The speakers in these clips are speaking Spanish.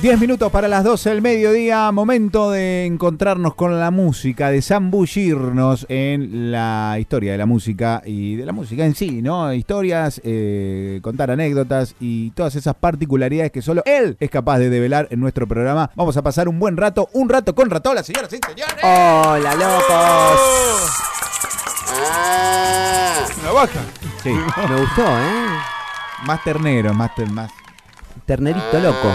10 minutos para las 12 del mediodía, momento de encontrarnos con la música, de zambullirnos en la historia de la música y de la música en sí, ¿no? Historias, eh, contar anécdotas y todas esas particularidades que solo él es capaz de develar en nuestro programa. Vamos a pasar un buen rato, un rato con Ratola, señoras y señores. Hola, locos. Una vaca. Sí, Me gustó, ¿eh? más ternero, más, ter- más. Ternerito loco.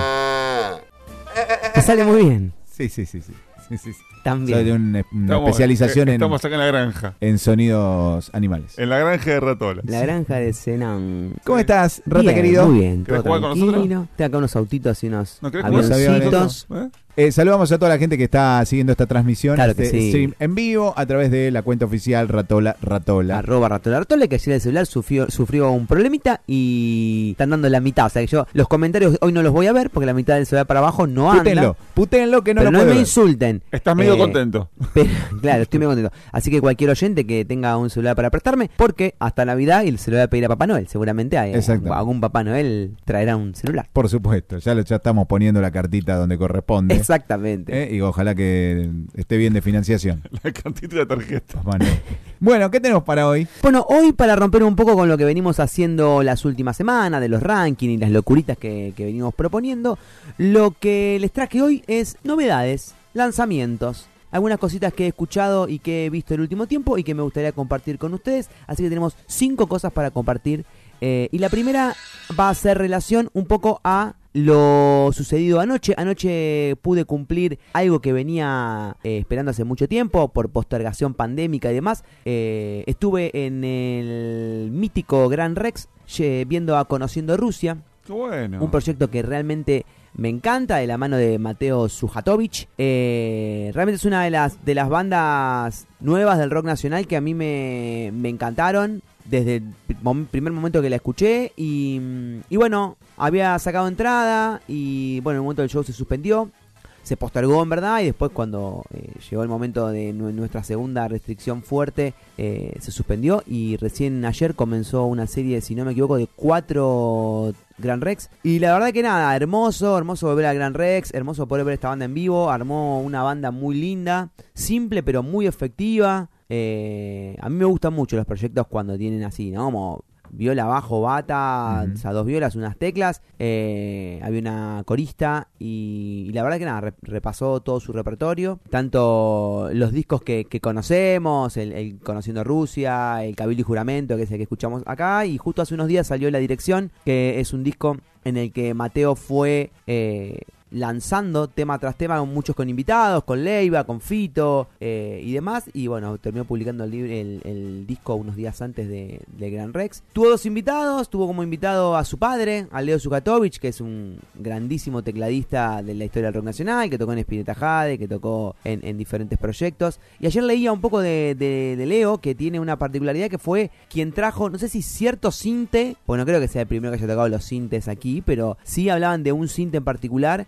Te sale muy bien. Sí, sí, sí, sí. sí, sí, sí. También. Soy de un- una Estamos- especialización eh, en, Estamos acá en la granja. en sonidos animales. En la granja de Ratola. La granja de Senan. ¿Cómo estás, Rata Bien, querido? Muy bien, todo ¿Querés jugar con nosotros? Tengo acá unos autitos y unos ¿No querés jugar? avioncitos. ¿Eh? Eh, saludamos a toda la gente que está siguiendo esta transmisión, Claro este sí. stream en vivo a través de la cuenta oficial Ratola Ratola. Arroba Ratola Ratola, que ayer el celular sufrió, sufrió un problemita y están dando la mitad. O sea que yo los comentarios hoy no los voy a ver porque la mitad del celular para abajo no anda. Putenlo, putenlo que no pero lo no puede me ver. insulten. Estás medio Eh, contento. Pero, claro, estoy muy contento. Así que cualquier oyente que tenga un celular para prestarme, porque hasta Navidad y se lo voy a pedir a Papá Noel. Seguramente hay, Exacto. algún Papá Noel traerá un celular. Por supuesto, ya, lo, ya estamos poniendo la cartita donde corresponde. Exactamente. Eh, Y ojalá que esté bien de financiación. La cantidad de tarjeta. Bueno. bueno, ¿qué tenemos para hoy? Bueno, hoy para romper un poco con lo que venimos haciendo las últimas semanas, de los rankings y las locuritas que, que venimos proponiendo, lo que les traje hoy es novedades, lanzamientos. Algunas cositas que he escuchado y que he visto el último tiempo y que me gustaría compartir con ustedes. Así que tenemos cinco cosas para compartir. Eh, y la primera va a ser relación un poco a lo sucedido anoche. Anoche pude cumplir algo que venía eh, esperando hace mucho tiempo por postergación pandémica y demás. Eh, estuve en el mítico Gran Rex viendo a Conociendo Rusia, Qué bueno. un proyecto que realmente me encanta, de la mano de Mateo Sujatovic. Eh, realmente es una de las, de las bandas nuevas del rock nacional que a mí me, me encantaron desde el primer momento que la escuché. Y, mm, y bueno, había sacado entrada y bueno, en el momento del show se suspendió. Se postergó en verdad y después cuando eh, llegó el momento de nu- nuestra segunda restricción fuerte eh, se suspendió y recién ayer comenzó una serie, si no me equivoco, de cuatro Gran Rex. Y la verdad que nada, hermoso, hermoso volver a Gran Rex, hermoso poder ver esta banda en vivo, armó una banda muy linda, simple pero muy efectiva. Eh, a mí me gustan mucho los proyectos cuando tienen así, ¿no? Como viola, bajo, bata, o sea, dos violas, unas teclas. eh, había una corista y, y la verdad que nada, re- repasó todo su repertorio. Tanto los discos que, que conocemos, el, el Conociendo Rusia, el Cabildo y Juramento, que es el que escuchamos acá. Y justo hace unos días salió La Dirección, que es un disco en el que Mateo fue... eh, lanzando tema tras tema, muchos con invitados, con Leiva, con Fito eh, y demás. Y bueno, terminó publicando el, el, el disco unos días antes de, de Gran Rex. Tuvo dos invitados, tuvo como invitado a su padre, a Leo Zukatovich, que es un grandísimo tecladista de la historia del rock nacional, que tocó en Spinetta Jade, que tocó en, en diferentes proyectos. Y ayer leía un poco de, Leo, que tiene una particularidad que fue quien trajo, no sé si cierto cinte, bueno, no creo que sea el primero que haya tocado los sintes aquí, pero sí hablaban de un cinte en particular.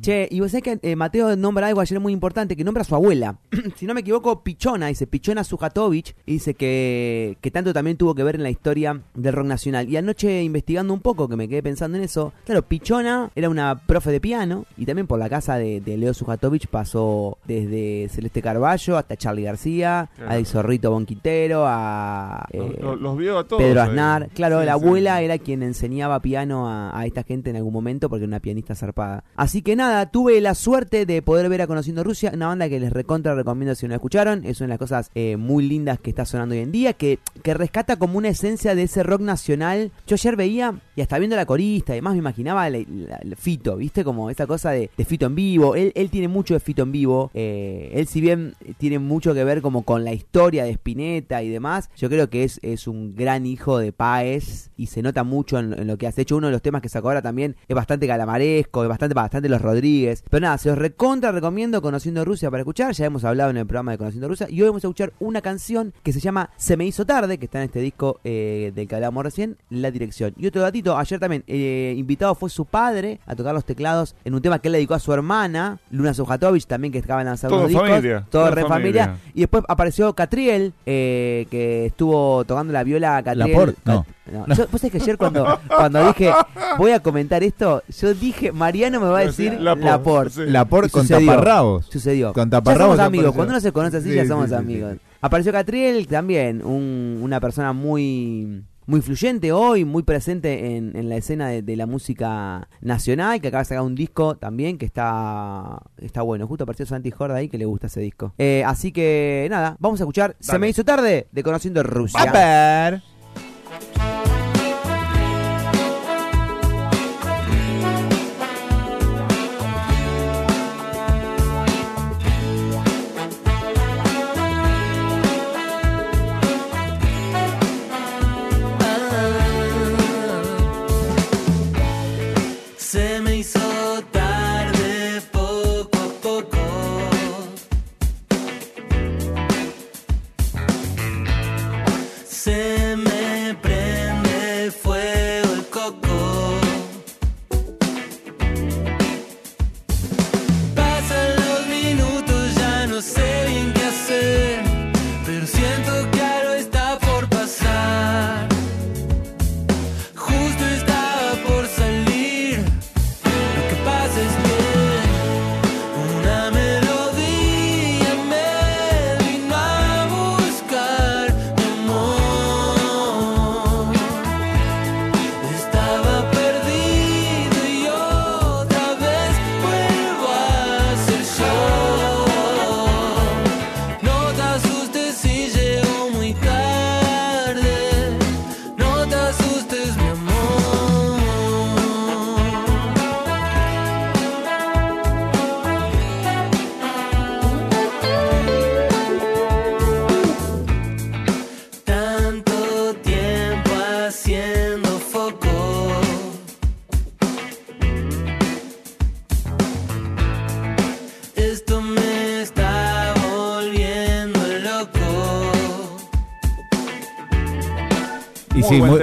Che, y vos sabés que eh, Mateo nombra algo ayer muy importante, que nombra a su abuela. si no me equivoco, Pichona, dice Pichona Sujatovic, y dice que, que tanto también tuvo que ver en la historia del rock nacional. Y anoche investigando un poco, que me quedé pensando en eso, claro, Pichona era una profe de piano, y también por la casa de, de Leo Sujatovic pasó desde Celeste Carballo hasta Charlie García, Claro. a Di Zorrito Bonquitero, a... Eh, los- los vio a todos. Pedro ahí. Aznar, claro, Sí, la sí. abuela era quien enseñaba piano a, a esta gente en algún momento porque era una pianista zarpada. Así que nada, tuve la suerte de poder ver a Conociendo Rusia, una banda que les recontra recomiendo si no la escucharon, es una de las cosas eh, muy lindas que está sonando hoy en día, que, que rescata como una esencia de ese rock nacional. Yo ayer veía, y hasta viendo la corista y demás, me imaginaba la Fito, ¿viste? Como esa cosa de, Fito en vivo, él, él tiene mucho de Fito en vivo, eh, él si bien tiene mucho que ver como con la historia de Spinetta y demás, yo creo que es, es un gran hijo de Paez y se nota mucho en, lo que hace. Hecho, uno de los temas que sacó ahora también es bastante calamaresco, es bastante, bastante los Rodríguez. Pero nada, se los recontra recomiendo Conociendo Rusia para escuchar. Ya hemos hablado en el programa de Conociendo Rusia. Y hoy vamos a escuchar una canción que se llama Se me hizo tarde, que está en este disco eh, del que hablábamos recién, La Dirección. Y otro datito, ayer también, eh, invitado fue su padre a tocar los teclados en un tema que él le dedicó a su hermana, Luna Sujatovic, también que de lanzar Todo discos. familia, Todo re familia. familia. Y después apareció Catriel, eh, que estuvo tocando la viola Catriel. Laporte, no. No, yo, vos sabés que ayer cuando, cuando dije voy a comentar esto, yo dije, Mariano me va a decir Laporte, Laporte. sí. La por con sucedió. taparrabos. Sucedió. Con ya taparrabos somos amigos. apareció. Cuando uno se conoce así, Sí, ya somos sí, amigos. sí. Apareció Catriel también, un- una persona muy muy influyente hoy, muy presente en, en la escena de, de la música nacional, que acaba de sacar un disco también que está está bueno. Justo apareció Santi Jorda ahí que le gusta ese disco. Eh, así que nada, vamos a escuchar Se me hizo tarde de Conociendo Rusia. Thank you.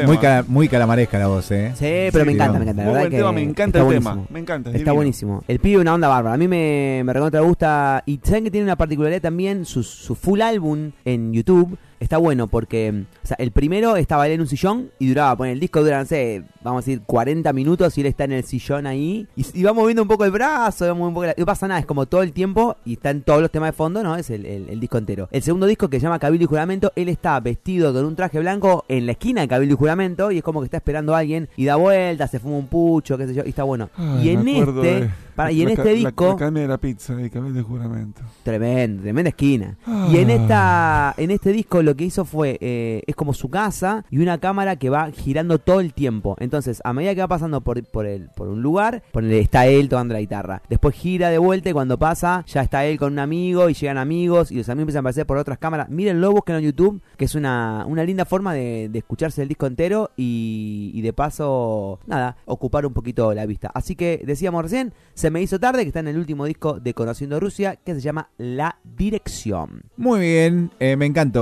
Muy cala- muy calamaresca la voz, ¿eh? Sí, pero me encanta, no. me encanta. la verdad buen que tema, me encanta el tema. Me encanta. es Está divino. buenísimo. El pibe una onda bárbara. A mí me, me recontra gusta. Y saben que tiene una particularidad también. Su, su full álbum en YouTube está bueno porque o sea, el primero estaba él en un sillón y duraba. Poner el disco dura, no sé, vamos a decir 40 minutos y él está en el sillón ahí. Y, y va moviendo un poco el brazo, va moviendo un poco la- y no pasa nada. Es como todo el tiempo y están todos los temas de fondo, ¿no? Es el, el- el disco entero. El segundo disco que se llama Cabildo y Juramento, él está vestido con un traje blanco en la esquina de Cabildo y Juramento y es como que está esperando a alguien y da vueltas, se fuma un pucho, qué sé yo, y está bueno. Ay, y en este, de- para, y en la este la- disco, La Academia de la Pizza y Cabel de Juramento. tremendo, tremenda esquina. Y en esta, en este disco lo que hizo fue, eh, es como su casa y una cámara que va girando todo el tiempo. Entonces, a medida que va pasando por, por, el, por un lugar, ponele, está él tocando la guitarra. Después gira de vuelta y cuando pasa, ya está él con un amigo y llegan amigos y los amigos empiezan a aparecer por otras cámaras. Mírenlo, busquen en YouTube, que es una, una linda forma de, de escucharse el disco entero y, y de paso, nada, ocupar un poquito la vista. Así que decíamos recién, se me hizo tarde, que está en el último disco de Conociendo Rusia, que se llama La Dirección. Muy bien, eh, me encantó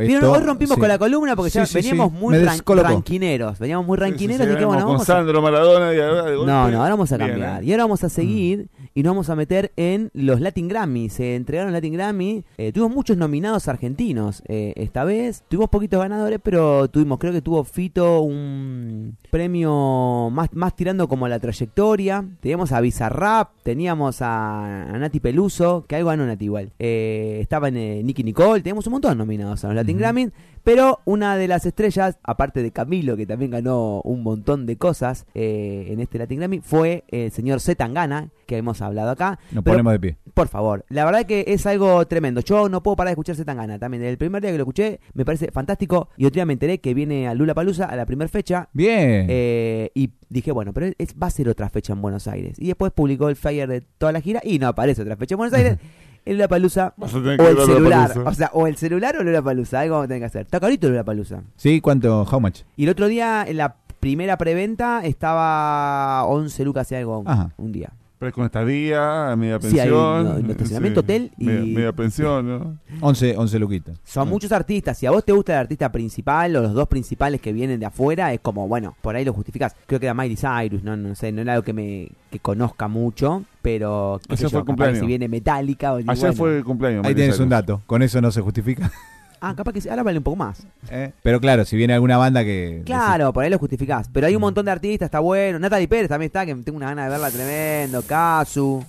esto. Vieron, hoy rompimos Sí. con la columna porque ya Sí, veníamos sí. muy ran- ranquineros. Veníamos muy Sí, sí, ranquineros, sí, así que bueno, con vamos a... Sandro Maradona y ahora de golpe. No, no, ahora vamos a Bien, cambiar. ¿eh? Y ahora vamos a seguir y nos vamos a meter en los Latin Grammy. Se entregaron Latin Grammy. Eh, tuvimos muchos nominados argentinos eh, esta vez. Tuvimos poquitos ganadores, pero tuvimos, creo que tuvo Fito un premio más, más tirando como a la trayectoria. Teníamos a Bizarrap, teníamos a, a Nati Peluso, que algo ganó Nati igual. Eh, estaba en eh, Nicky Nicole, teníamos un montón nominados a los Latin Grammy. Pero una de las estrellas, aparte de Camilo, que también ganó un montón de cosas eh, en este Latin Grammy, fue el señor Z Tangana, que hemos hablado acá. Nos Pero, ponemos de pie. Por favor, la verdad que es algo tremendo. Yo no puedo parar de escuchar Z Tangana. También desde el primer día que lo escuché, me parece fantástico. Y otro día me enteré que viene a Lula Palusa a la primera fecha. Bien. Eh, y dije, bueno, pero es, va a ser otra fecha en Buenos Aires. Y después publicó el flyer de toda la gira y no aparece otra fecha en Buenos Aires. El Lula Palusa o el celular. O sea, o el celular o Lula Palusa. Algo vamos a tener que hacer. Está carito Lula Palusa. ¿Sí? ¿Cuánto? ¿How much? Y el otro día, en la primera preventa, estaba 11 lucas y algo Ajá. un día. Pero es con estadía, media Sí, hay pensión. no- no, estacionamiento, hotel y- Media, media pensión, ¿no? 11, 11 luquitas. Son Ah. muchos artistas. Si a vos te gusta el artista principal o los dos principales que vienen de afuera, es como, bueno, por ahí lo justificás. Creo que era Miley Cyrus, no, no sé, no era algo que me que conozca mucho, pero qué sé Ayer fue yo, capaz cumpleaños. si viene Metallica o Ayer bueno. fue el cumpleaños. Ahí Miley tienes un dato. Con eso no se justifica. Ah, capaz que sí, ahora vale un poco más. ¿eh? Pero claro, si viene alguna banda que... Claro, por ahí lo justificás. Pero hay un montón de artistas, está bueno. Natalie Pérez también está, que tengo una gana de verla tremendo. Kazu.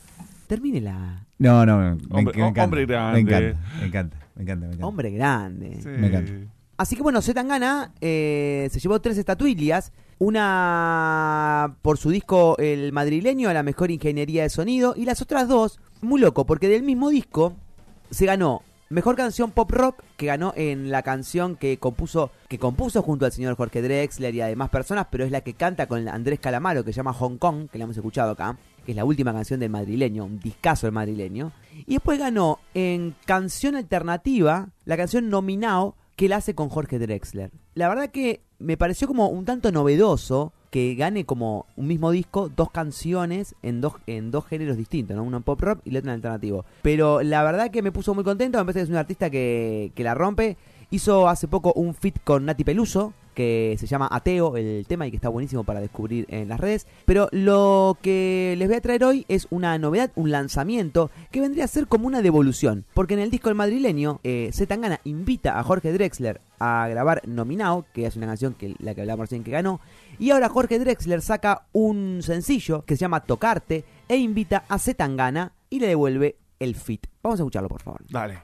Termínela. No, no, me, me Hombre- encanta. hombre grande. Me encanta, me encanta, me encanta. me encanta. Hombre grande. Sí. Me encanta. Así que bueno, Zetangana eh, se llevó tres estatuillas. Una por su disco El madrileño a la mejor ingeniería de sonido. Y las otras dos, muy loco, porque del mismo disco se ganó mejor canción pop rock, que ganó en la canción que compuso, que compuso junto al señor Jorge Drexler y a demás personas, pero es la que canta con Andrés Calamaro, que se llama Hong Kong, que la hemos escuchado acá, que es la última canción del madrileño, un discazo del madrileño. Y después ganó en canción alternativa la canción Nominao que la hace con Jorge Drexler. La verdad que me pareció como un tanto novedoso que gane como un mismo disco dos canciones en dos, en dos géneros distintos, ¿no? Uno en pop rock y el otro en alternativo. Pero la verdad que me puso muy contento, me parece que es un artista que, que la rompe. Hizo hace poco un fit con Nati Peluso, que se llama Ateo el tema y que está buenísimo para descubrir en las redes. Pero lo que les voy a traer hoy es una novedad, un lanzamiento que vendría a ser como una devolución. Porque en el disco El Madrileño, eh, invita a Jorge Drexler a grabar Nominao, que es una canción que la que hablamos recién que ganó. Y ahora Jorge Drexler saca un sencillo que se llama Tocarte e invita a Zetangana y le devuelve el fit. Vamos a escucharlo, por favor. Dale.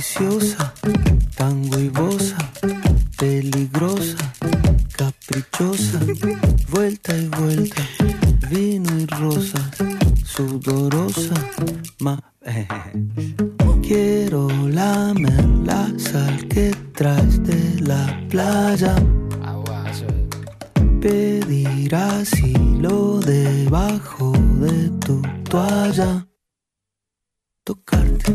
Deliciosa, tan huevosa, peligrosa, caprichosa, vuelta y vuelta, vino y rosa, sudorosa, ma. Quiero lamer la sal que traes de la playa. Pedir asilo debajo de tu toalla. Tocarte,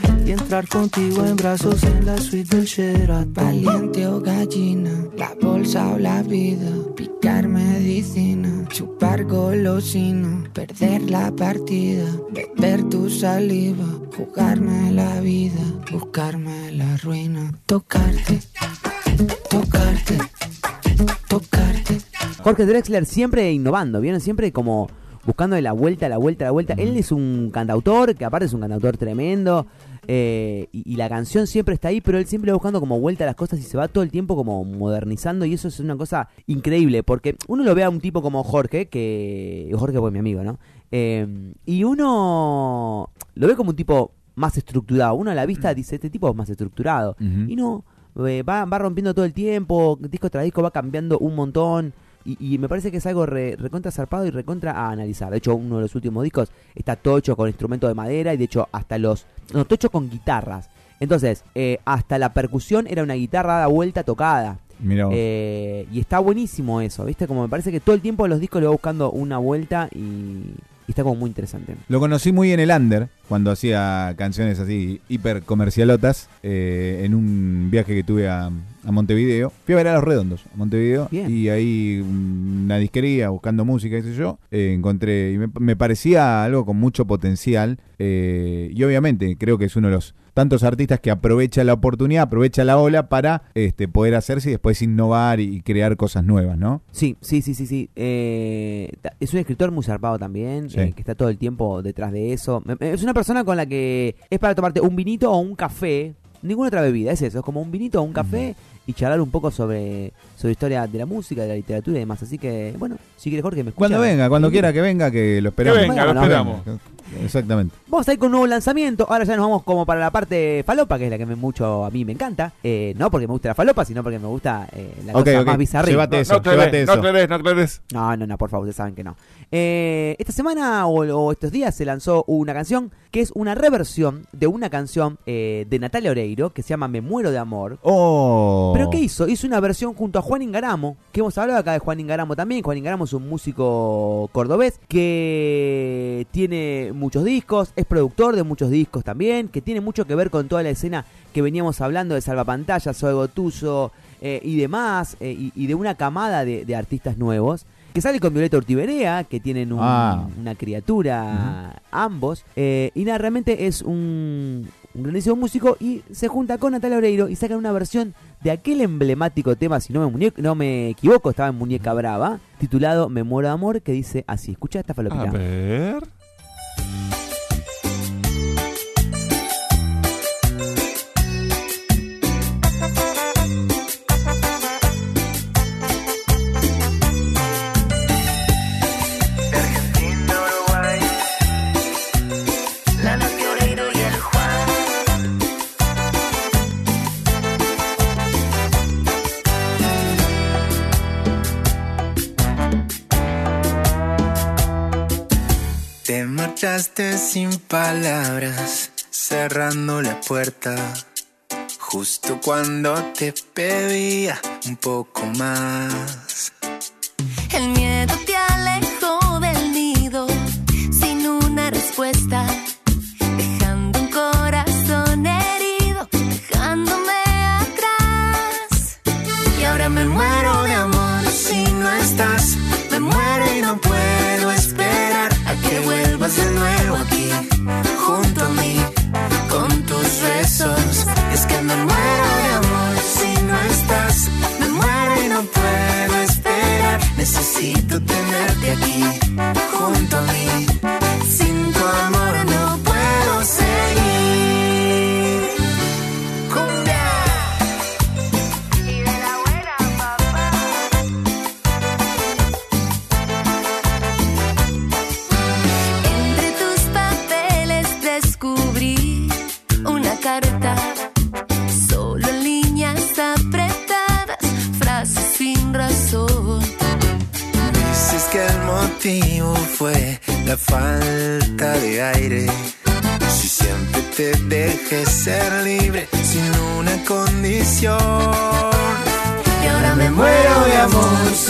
y entrar contigo en brazos en la suite del Sheraton. Valiente o gallina, la bolsa o la vida, picar medicina, chupar golosina, perder la partida, beber tu saliva, jugarme la vida, buscarme la ruina, tocarte, tocarte, tocarte. Jorge Drexler siempre innovando, ¿vieron? Siempre como buscando de la vuelta, la vuelta, la vuelta. Él es un cantautor, que aparte es un cantautor tremendo, eh, y, y la canción siempre está ahí, pero él siempre va buscando como vuelta a las cosas y se va todo el tiempo como modernizando, y eso es una cosa increíble, porque uno lo ve a un tipo como Jorge, que... Jorge fue mi amigo, ¿no? Eh, y uno lo ve como un tipo más estructurado. Uno a la vista dice, este tipo es más estructurado. Y no, eh, va, va rompiendo todo el tiempo, disco tras disco va cambiando un montón. Y, y me parece que es algo re- recontra zarpado y recontra a analizar. De hecho, uno de los últimos discos está todo hecho con instrumentos de madera y de hecho hasta los... No, todo hecho con guitarras. Entonces, eh, hasta la percusión era una guitarra dada vuelta tocada. Mira. Eh, y está buenísimo eso, ¿viste? Como me parece que todo el tiempo los discos le va buscando una vuelta y, y está como muy interesante. Lo conocí muy en el under, cuando hacía canciones así hiper comercialotas, eh, en un viaje que tuve a, a Montevideo. Fui a ver a Los Redondos, a Montevideo, Bien. y ahí mm, una disquería buscando música, qué sé yo, eh, encontré, y me, me parecía algo con mucho potencial, eh, y obviamente creo que es uno de los tantos artistas que aprovecha la oportunidad, aprovecha la ola para este, poder hacerse y después innovar y, crear cosas nuevas, ¿no? Sí, sí, sí, sí, sí. Eh, es un escritor muy zarpado también, Sí. eh, que está todo el tiempo detrás de eso. Es una persona con la que es para tomarte un vinito o un café ninguna otra bebida, es eso, es como un vinito o un café y charlar un poco sobre, sobre historia de la música, de la literatura y demás. Así que, bueno, si quiere Jorge, me escucha. Cuando venga, cuando quiera que venga, que lo esperamos. Que venga, lo esperamos. Exactamente. Vamos a ir con un nuevo lanzamiento. Ahora ya nos vamos como para la parte falopa, que es la que me mucho a mí me encanta. Eh, no porque me gusta la falopa, sino porque me gusta eh, la Ok, cosa más bizarra. Llévate No, eso, no llévate no eso. aclares, no aclares. No, no, no, por favor, ustedes saben que no. Eh, esta semana o, o estos días se lanzó una canción que es una reversión de una canción eh, de Natalia Oreiro que se llama Me Muero de Amor. Oh. ¿Pero qué hizo? Hizo una versión junto a Juan Ingaramo, que hemos hablado acá de Juan Ingaramo también. Juan Ingaramo es un músico cordobés que tiene muchos discos, es productor de muchos discos también, que tiene mucho que ver con toda la escena que veníamos hablando de Salvapantallas, Zoe Gotuso eh, y demás, eh, y, y de una camada de, de artistas nuevos. Que sale con Violeta Urtiberea, que tienen un- Ah. una criatura ambos. eh, y nada, realmente es un, un grandísimo músico y se junta con Natalia Oreiro y sacan una versión de aquel emblemático tema, si no me, muñe- no me equivoco, estaba en Muñeca Brava, titulado Me muero de amor, que dice así, escucha esta A falopita. ver. Te marchaste sin palabras, cerrando la puerta. Justo cuando te pedía un poco más. Necesito tenerte aquí,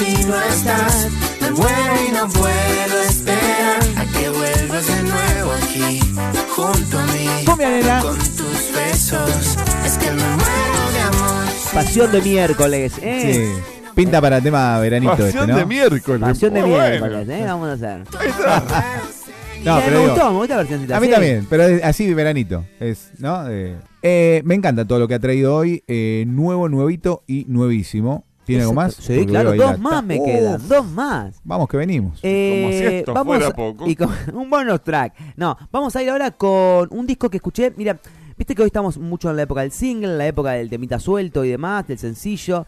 si no estás. Me muero y no puedo esperar a que vuelvas de nuevo aquí, junto a mí. Con tus besos. Es que me muero de amor. Pasión de miércoles, ¿eh? Sí. Pinta para tema veranito Pasión este, ¿no? de miércoles. Pasión de Muy miércoles, bueno. ¿eh? Vamos a hacer. No, Eh, pero me digo, gustó, me gusta la versión A mí también, pero es así veranito. Es, ¿no? Eh, eh, me encanta todo lo que ha traído hoy. eh, nuevo, nuevito y nuevísimo. ¿Tiene algo más? Sí, Porque claro, dos la- más me Uf, quedan, dos más. Vamos que venimos. Eh, Como si esto vamos fuera a- poco. Y con un bonus track. No, vamos a ir ahora con un disco que escuché. Mira, viste que hoy estamos mucho en la época del single, en la época del temita suelto y demás, del sencillo.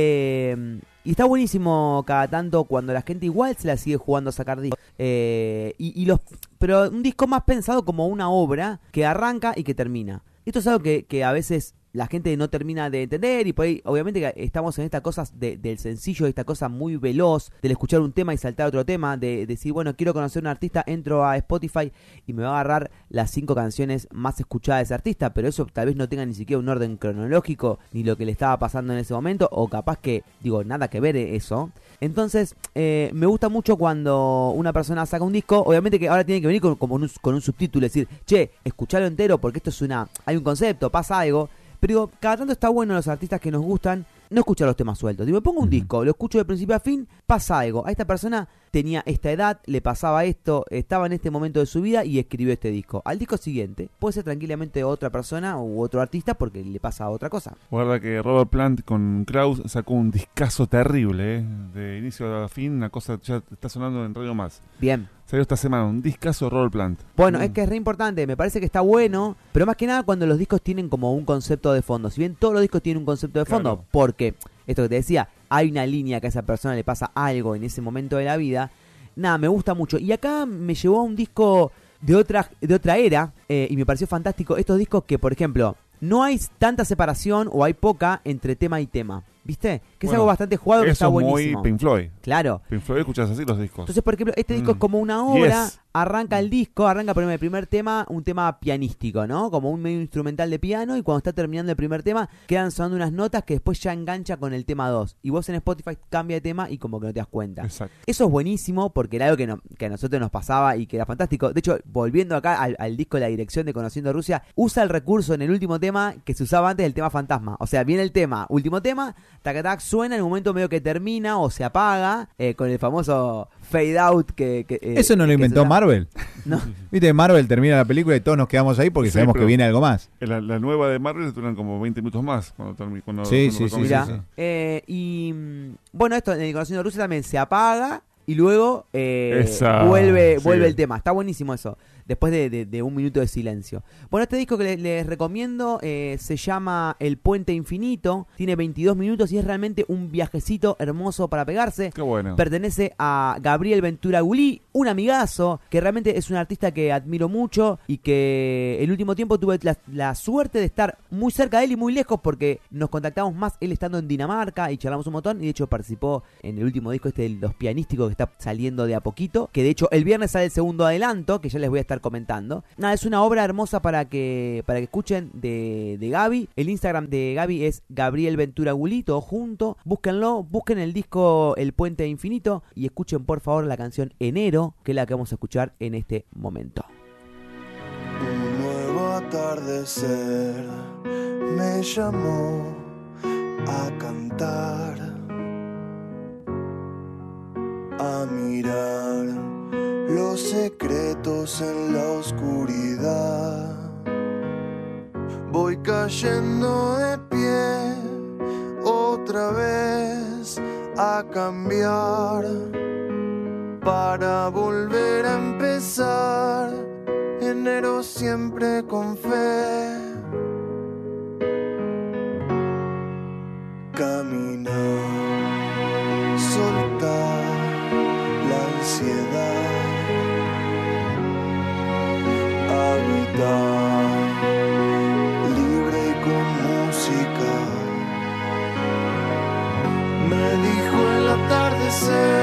Eh, y está buenísimo cada tanto cuando la gente igual se la sigue jugando a sacar discos. Eh, y, y los, pero un disco más pensado como una obra que arranca y que termina. Esto es algo que, que a veces la gente no termina de entender y por ahí obviamente estamos en estas cosas de- del sencillo, esta cosa muy veloz, del escuchar un tema y saltar a otro tema, de, decir, bueno, quiero conocer a un artista, entro a Spotify y me va a agarrar las cinco canciones más escuchadas de ese artista, pero eso tal vez no tenga ni siquiera un orden cronológico, ni lo que le estaba pasando en ese momento, o capaz que, digo, nada que ver eso. Entonces, eh, me gusta mucho cuando una persona saca un disco, obviamente que ahora tiene que venir con, como un, con un subtítulo, decir, che, escuchalo entero porque esto es una, hay un concepto, pasa algo, pero digo, cada tanto está bueno los artistas que nos gustan no escuchar los temas sueltos. Digo, me pongo un disco, lo escucho de principio a fin, pasa algo. A esta persona tenía esta edad, le pasaba esto, estaba en este momento de su vida y escribió este disco. Al disco siguiente puede ser tranquilamente otra persona u otro artista porque le pasa otra cosa. Guarda que Robert Plant con Kraus sacó un discazo terrible, ¿eh? De inicio a fin, una cosa ya está sonando en Radio Más. Bien. Salió esta semana un discazo de Robert Plant. Bueno, Mm. es que es re importante, me parece que está bueno, pero más que nada cuando los discos tienen como un concepto de fondo. Si bien todos los discos tienen un concepto de fondo, Claro. porque, esto que te decía, hay una línea que a esa persona le pasa algo en ese momento de la vida, nada, me gusta mucho. Y acá me llevó a un disco de otra, de otra era eh, y me pareció fantástico. Estos discos que, por ejemplo, no hay tanta separación o hay poca entre tema y tema. ¿Viste? Que es algo bastante jugado que está es buenísimo. muy Pink Floyd. Claro. Pink Floyd escuchas así los discos. Entonces, por ejemplo, este disco es Mm. como una obra, Yes. arranca el disco, arranca primero el primer tema, un tema pianístico, ¿no? Como un medio instrumental de piano, y cuando está terminando el primer tema, quedan sonando unas notas que después ya engancha con el tema 2. Y vos en Spotify cambia de tema y como que no te das cuenta. Exacto. Eso es buenísimo porque era algo que, no- que a nosotros nos pasaba y que era fantástico. De hecho, volviendo acá al, al disco La Dirección de Conociendo Rusia, usa el recurso en el último tema que se usaba antes del tema fantasma. O sea, viene el tema, último tema, tac, tac, suena en un momento medio que termina o se apaga eh, con el famoso fade out que... que, eh, Eso no lo inventó suena- Marvel. No. Viste, Marvel termina la película y todos nos quedamos ahí porque Sí, sabemos que viene algo más. La, la nueva de Marvel duran como 20 minutos más. Cuando cuando, Sí, cuando sí, sí, eh, y mm, bueno, esto en el Conociendo Rusia también se apaga y luego eh, Esa, vuelve, sí. vuelve el tema. Está buenísimo eso, después de, de- de un minuto de silencio. Bueno, este disco que le- les, recomiendo eh, se llama El Puente Infinito, tiene 22 minutos y es realmente un viajecito hermoso para pegarse. Qué bueno. Pertenece a Gabriel Ventura Gulí, un amigazo, que realmente es un artista que admiro mucho y que el último tiempo tuve la, la suerte de estar muy cerca de él y muy lejos porque nos contactamos más él estando en Dinamarca y charlamos un montón y de hecho participó en el último disco este de los pianísticos que está saliendo de a poquito, que de hecho el viernes sale el segundo adelanto, que ya les voy a estar comentando. Nada, es una obra hermosa para que, para que escuchen de, de Gaby. El Instagram de Gaby es Gabriel Ventura Gulí, todo junto. Búsquenlo, busquen el disco El Puente Infinito y escuchen por favor la canción Enero, que es la que vamos a escuchar en este momento. Un nuevo atardecer me llamó a cantar, a mirar los secretos en la oscuridad. Voy cayendo de pie otra vez a cambiar para volver a empezar enero siempre con fe. Caminar, atardecer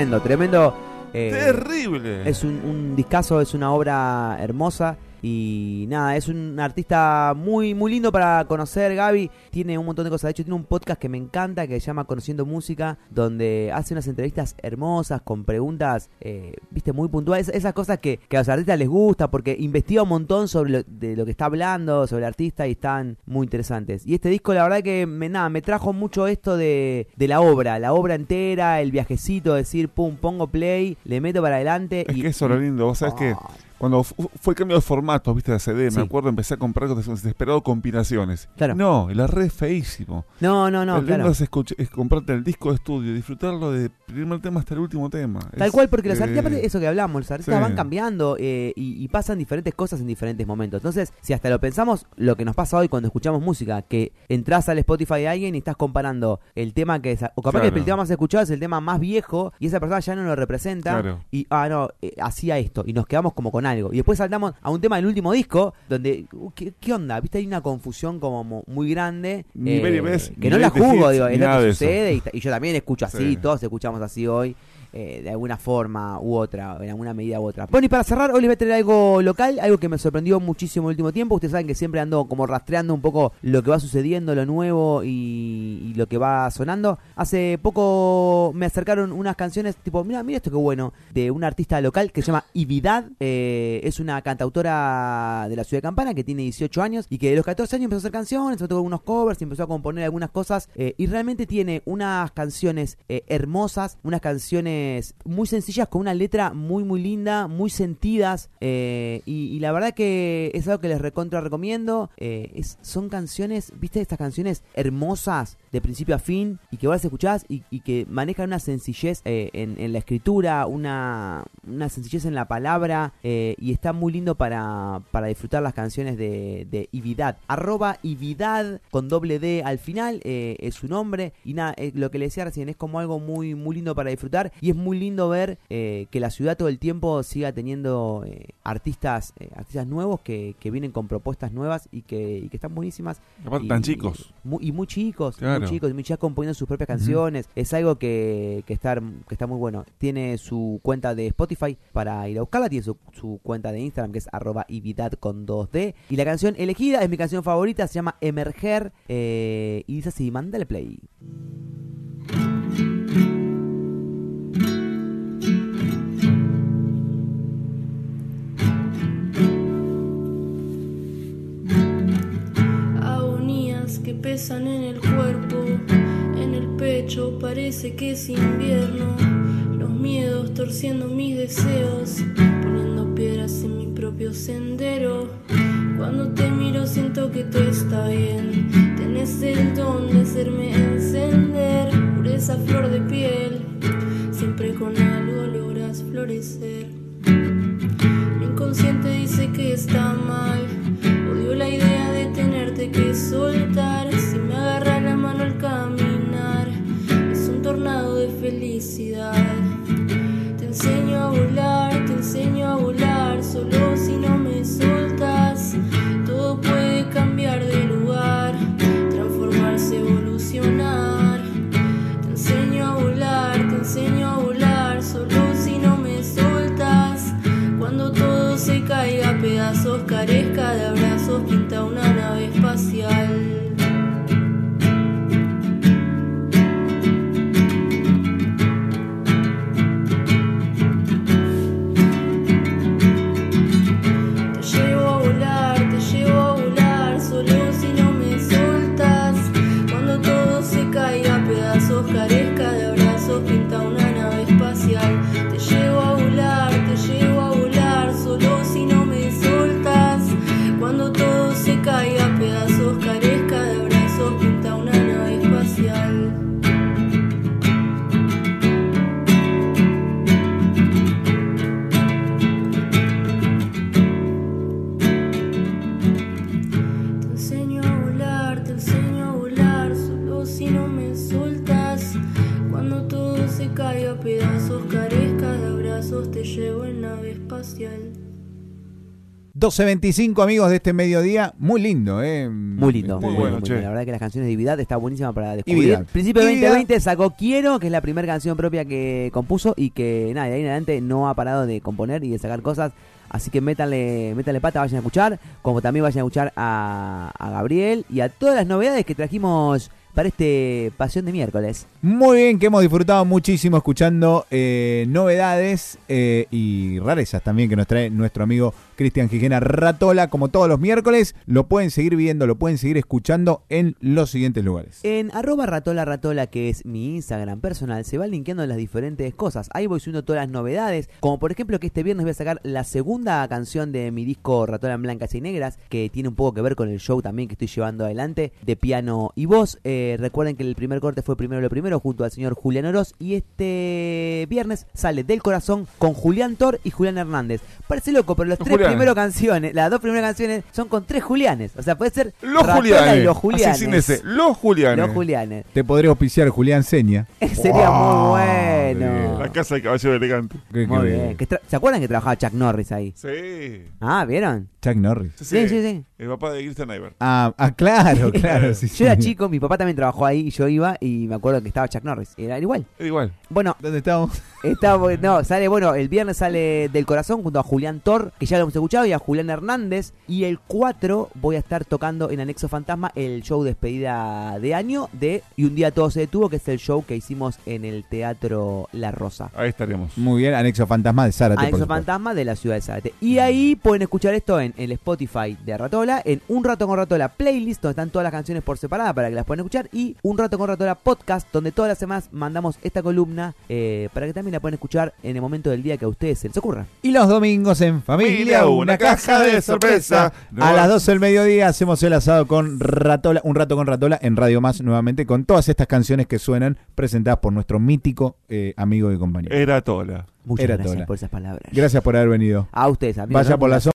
Tremendo, tremendo. eh, Terrible. Es un, un discazo, es una obra hermosa Y nada, es un artista muy, muy lindo para conocer. Gaby tiene un montón de cosas. De hecho, tiene un podcast que me encanta que se llama Conociendo Música, donde hace unas entrevistas hermosas con preguntas, eh, viste, muy puntuales. Esas cosas que, que a los artistas les gusta porque investiga un montón sobre lo, de lo que está hablando, sobre el artista y están muy interesantes. Y este disco, la verdad que me, nada, me trajo mucho esto de, de la obra, la obra entera, el viajecito, decir, pum, pongo play, le meto para adelante. Es y, que eso es lo lindo. Vos sabés que Ah, cuando fu- fue el cambio de formato, viste, de CD, Sí. me acuerdo, empecé a comprar desesperado compilaciones. Claro. No, la red es feísimo. No, no, no, lo lindo claro. es, es comprarte el disco de estudio, disfrutarlo de primer tema hasta el último tema. Tal Es, cual, porque los eh, artistas, eso que hablamos, los artistas sí. van cambiando eh, y, y pasan diferentes cosas en diferentes momentos. Entonces, si hasta lo pensamos, lo que nos pasa hoy cuando escuchamos música, que entras al Spotify de alguien y estás comparando el tema que es, o capaz Claro. que el tema más escuchado es el tema más viejo y esa persona ya no lo representa Claro. y, ah, no, eh, hacía esto y nos quedamos como con algo. Y después saltamos a un tema del último disco donde, uh, ¿qué, qué onda? ¿Viste? Hay una confusión como mo- muy grande. eh, ves, que no la juzgo, digo, es lo que sucede y, y yo también escucho así, Sí. todos escuchamos así hoy eh, de alguna forma u otra, en alguna medida u otra. Bueno, y para cerrar, hoy les voy a traer algo local, algo que me sorprendió muchísimo el último tiempo. Ustedes saben que siempre ando como rastreando un poco lo que va sucediendo, lo nuevo y, lo que va sonando. Hace poco me acercaron unas canciones tipo, mira, mira esto qué bueno, de una artista local que se llama Ividad. Eh, es una cantautora de la ciudad de Campana que tiene 18 años y que de los 14 años empezó a hacer canciones, empezó a tocar unos covers empezó a componer algunas cosas. eh, y realmente tiene unas canciones hermosas, unas canciones muy sencillas con una letra muy, muy linda, muy sentidas. eh, y, la verdad que es algo que les recontra recomiendo. eh, es, son canciones, viste, estas canciones hermosas de principio a fin y que vos escuchás y, y que manejan una sencillez eh, en, la escritura, una, una sencillez en la palabra eh, y está muy lindo para, para disfrutar las canciones de, de Ividad. Arroba Ividad con doble D al final es su nombre y nada, lo que le decía recién es como algo muy, muy lindo para disfrutar es muy lindo ver eh, que la ciudad todo el tiempo siga teniendo eh, artistas, eh, artistas nuevos que, que vienen con propuestas nuevas y que, y que están buenísimas Aparte, y- tan chicos. y muy, y muy chicos, Claro. muy chicos, muy chicas componiendo sus propias canciones. Es algo que, que, está, que está muy bueno. Tiene su cuenta de Spotify para ir a buscarla, tiene su, su cuenta de Instagram que es arroba ividad con 2D. Y la canción elegida es mi canción favorita, se llama Emerger eh, y dice así, mándale play. Que pesan en el cuerpo, en el pecho parece que es invierno. Los miedos torciendo mis deseos, poniendo piedras en mi propio sendero. Cuando te miro siento que todo está bien. Tenés el don de hacerme encender, pureza flor de piel. Siempre con algo logras florecer. 12.25 amigos de este mediodía, muy lindo, ¿eh? Muy lindo, Este, muy, bueno, muy. La verdad que las canciones de Vidal está buenísima para descubrir. Vidal. Principio de Y Vidal. 2020 sacó Quiero, que es la primera canción propia que compuso y que nada, de ahí en adelante no ha parado de componer y de sacar cosas. Así que métanle, métanle pata, vayan a escuchar, como también vayan a escuchar a, a Gabriel y a todas las novedades que trajimos para este Pasión de Miércoles. Muy bien, que hemos disfrutado muchísimo escuchando eh, novedades eh, y rarezas también que nos trae nuestro amigo Cristian Gijena Ratola, como todos los miércoles. Lo pueden seguir viendo, lo pueden seguir escuchando en los siguientes lugares. En arroba ratola ratola, que es mi Instagram personal, se van linkeando las diferentes cosas. Ahí voy subiendo todas las novedades, como por ejemplo que este viernes voy a sacar la segunda canción de mi disco Ratola en Blancas y Negras, que tiene un poco que ver con el show también que estoy llevando adelante, de piano y voz. Eh, recuerden que el primer corte fue primero lo primero, junto al señor Julián Oroz, y este viernes sale del corazón con Julián Tor y Julián Hernández. Parece loco, pero las tres Julián. primeras canciones, las dos primeras canciones son con tres Julianes. O sea, puede ser Los Julianes. y los Julianes. Así sin ese. Los Julianes. Los Julianes. Te podría auspiciar Julián Seña. Sería muy bueno. La casa del caballero elegante. Muy bien. ¿Se acuerdan que trabajaba Chuck Norris ahí? Sí. Ah, ¿vieron? Chuck Norris. Sí, sí, sí. El papá de Christian Eibert. Ah, ah, claro, claro. sí, Yo era chico, mi papá también trabajó ahí y yo iba y me acuerdo que estaba Chuck Norris. Era igual. Era igual. Bueno, ¿Dónde estamos? Está, no, sale, bueno, el viernes sale del corazón junto a Julián Thor, que ya lo hemos escuchado, y a Julián Hernández. Y el 4 voy a estar tocando en Anexo Fantasma el show despedida de año de Y un día todo se detuvo, que es el show que hicimos en el Teatro La Rosa. Ahí estaríamos. Muy bien, Anexo Fantasma de Zárate. Anexo. Fantasma de la ciudad de Zárate. Y ahí pueden escuchar esto en el Spotify de Ratola, en Un Rato con Ratola Playlist, donde están todas las canciones por separada para que las puedan escuchar, y Un Rato con Ratola Podcast, donde todas las semanas mandamos esta columna eh, para que también la puedan escuchar en el momento del día que a ustedes se les ocurra. Y los domingos en familia, una caja de sorpresa. A las 12 del mediodía hacemos el asado con Ratola, un rato con Ratola en Radio Más nuevamente con todas estas canciones que suenan presentadas por nuestro mítico eh, amigo y compañero. Era Tola. Muchas Era gracias Tola. por esas palabras. Gracias por haber venido. A ustedes, amigos. Vaya ¿no? por la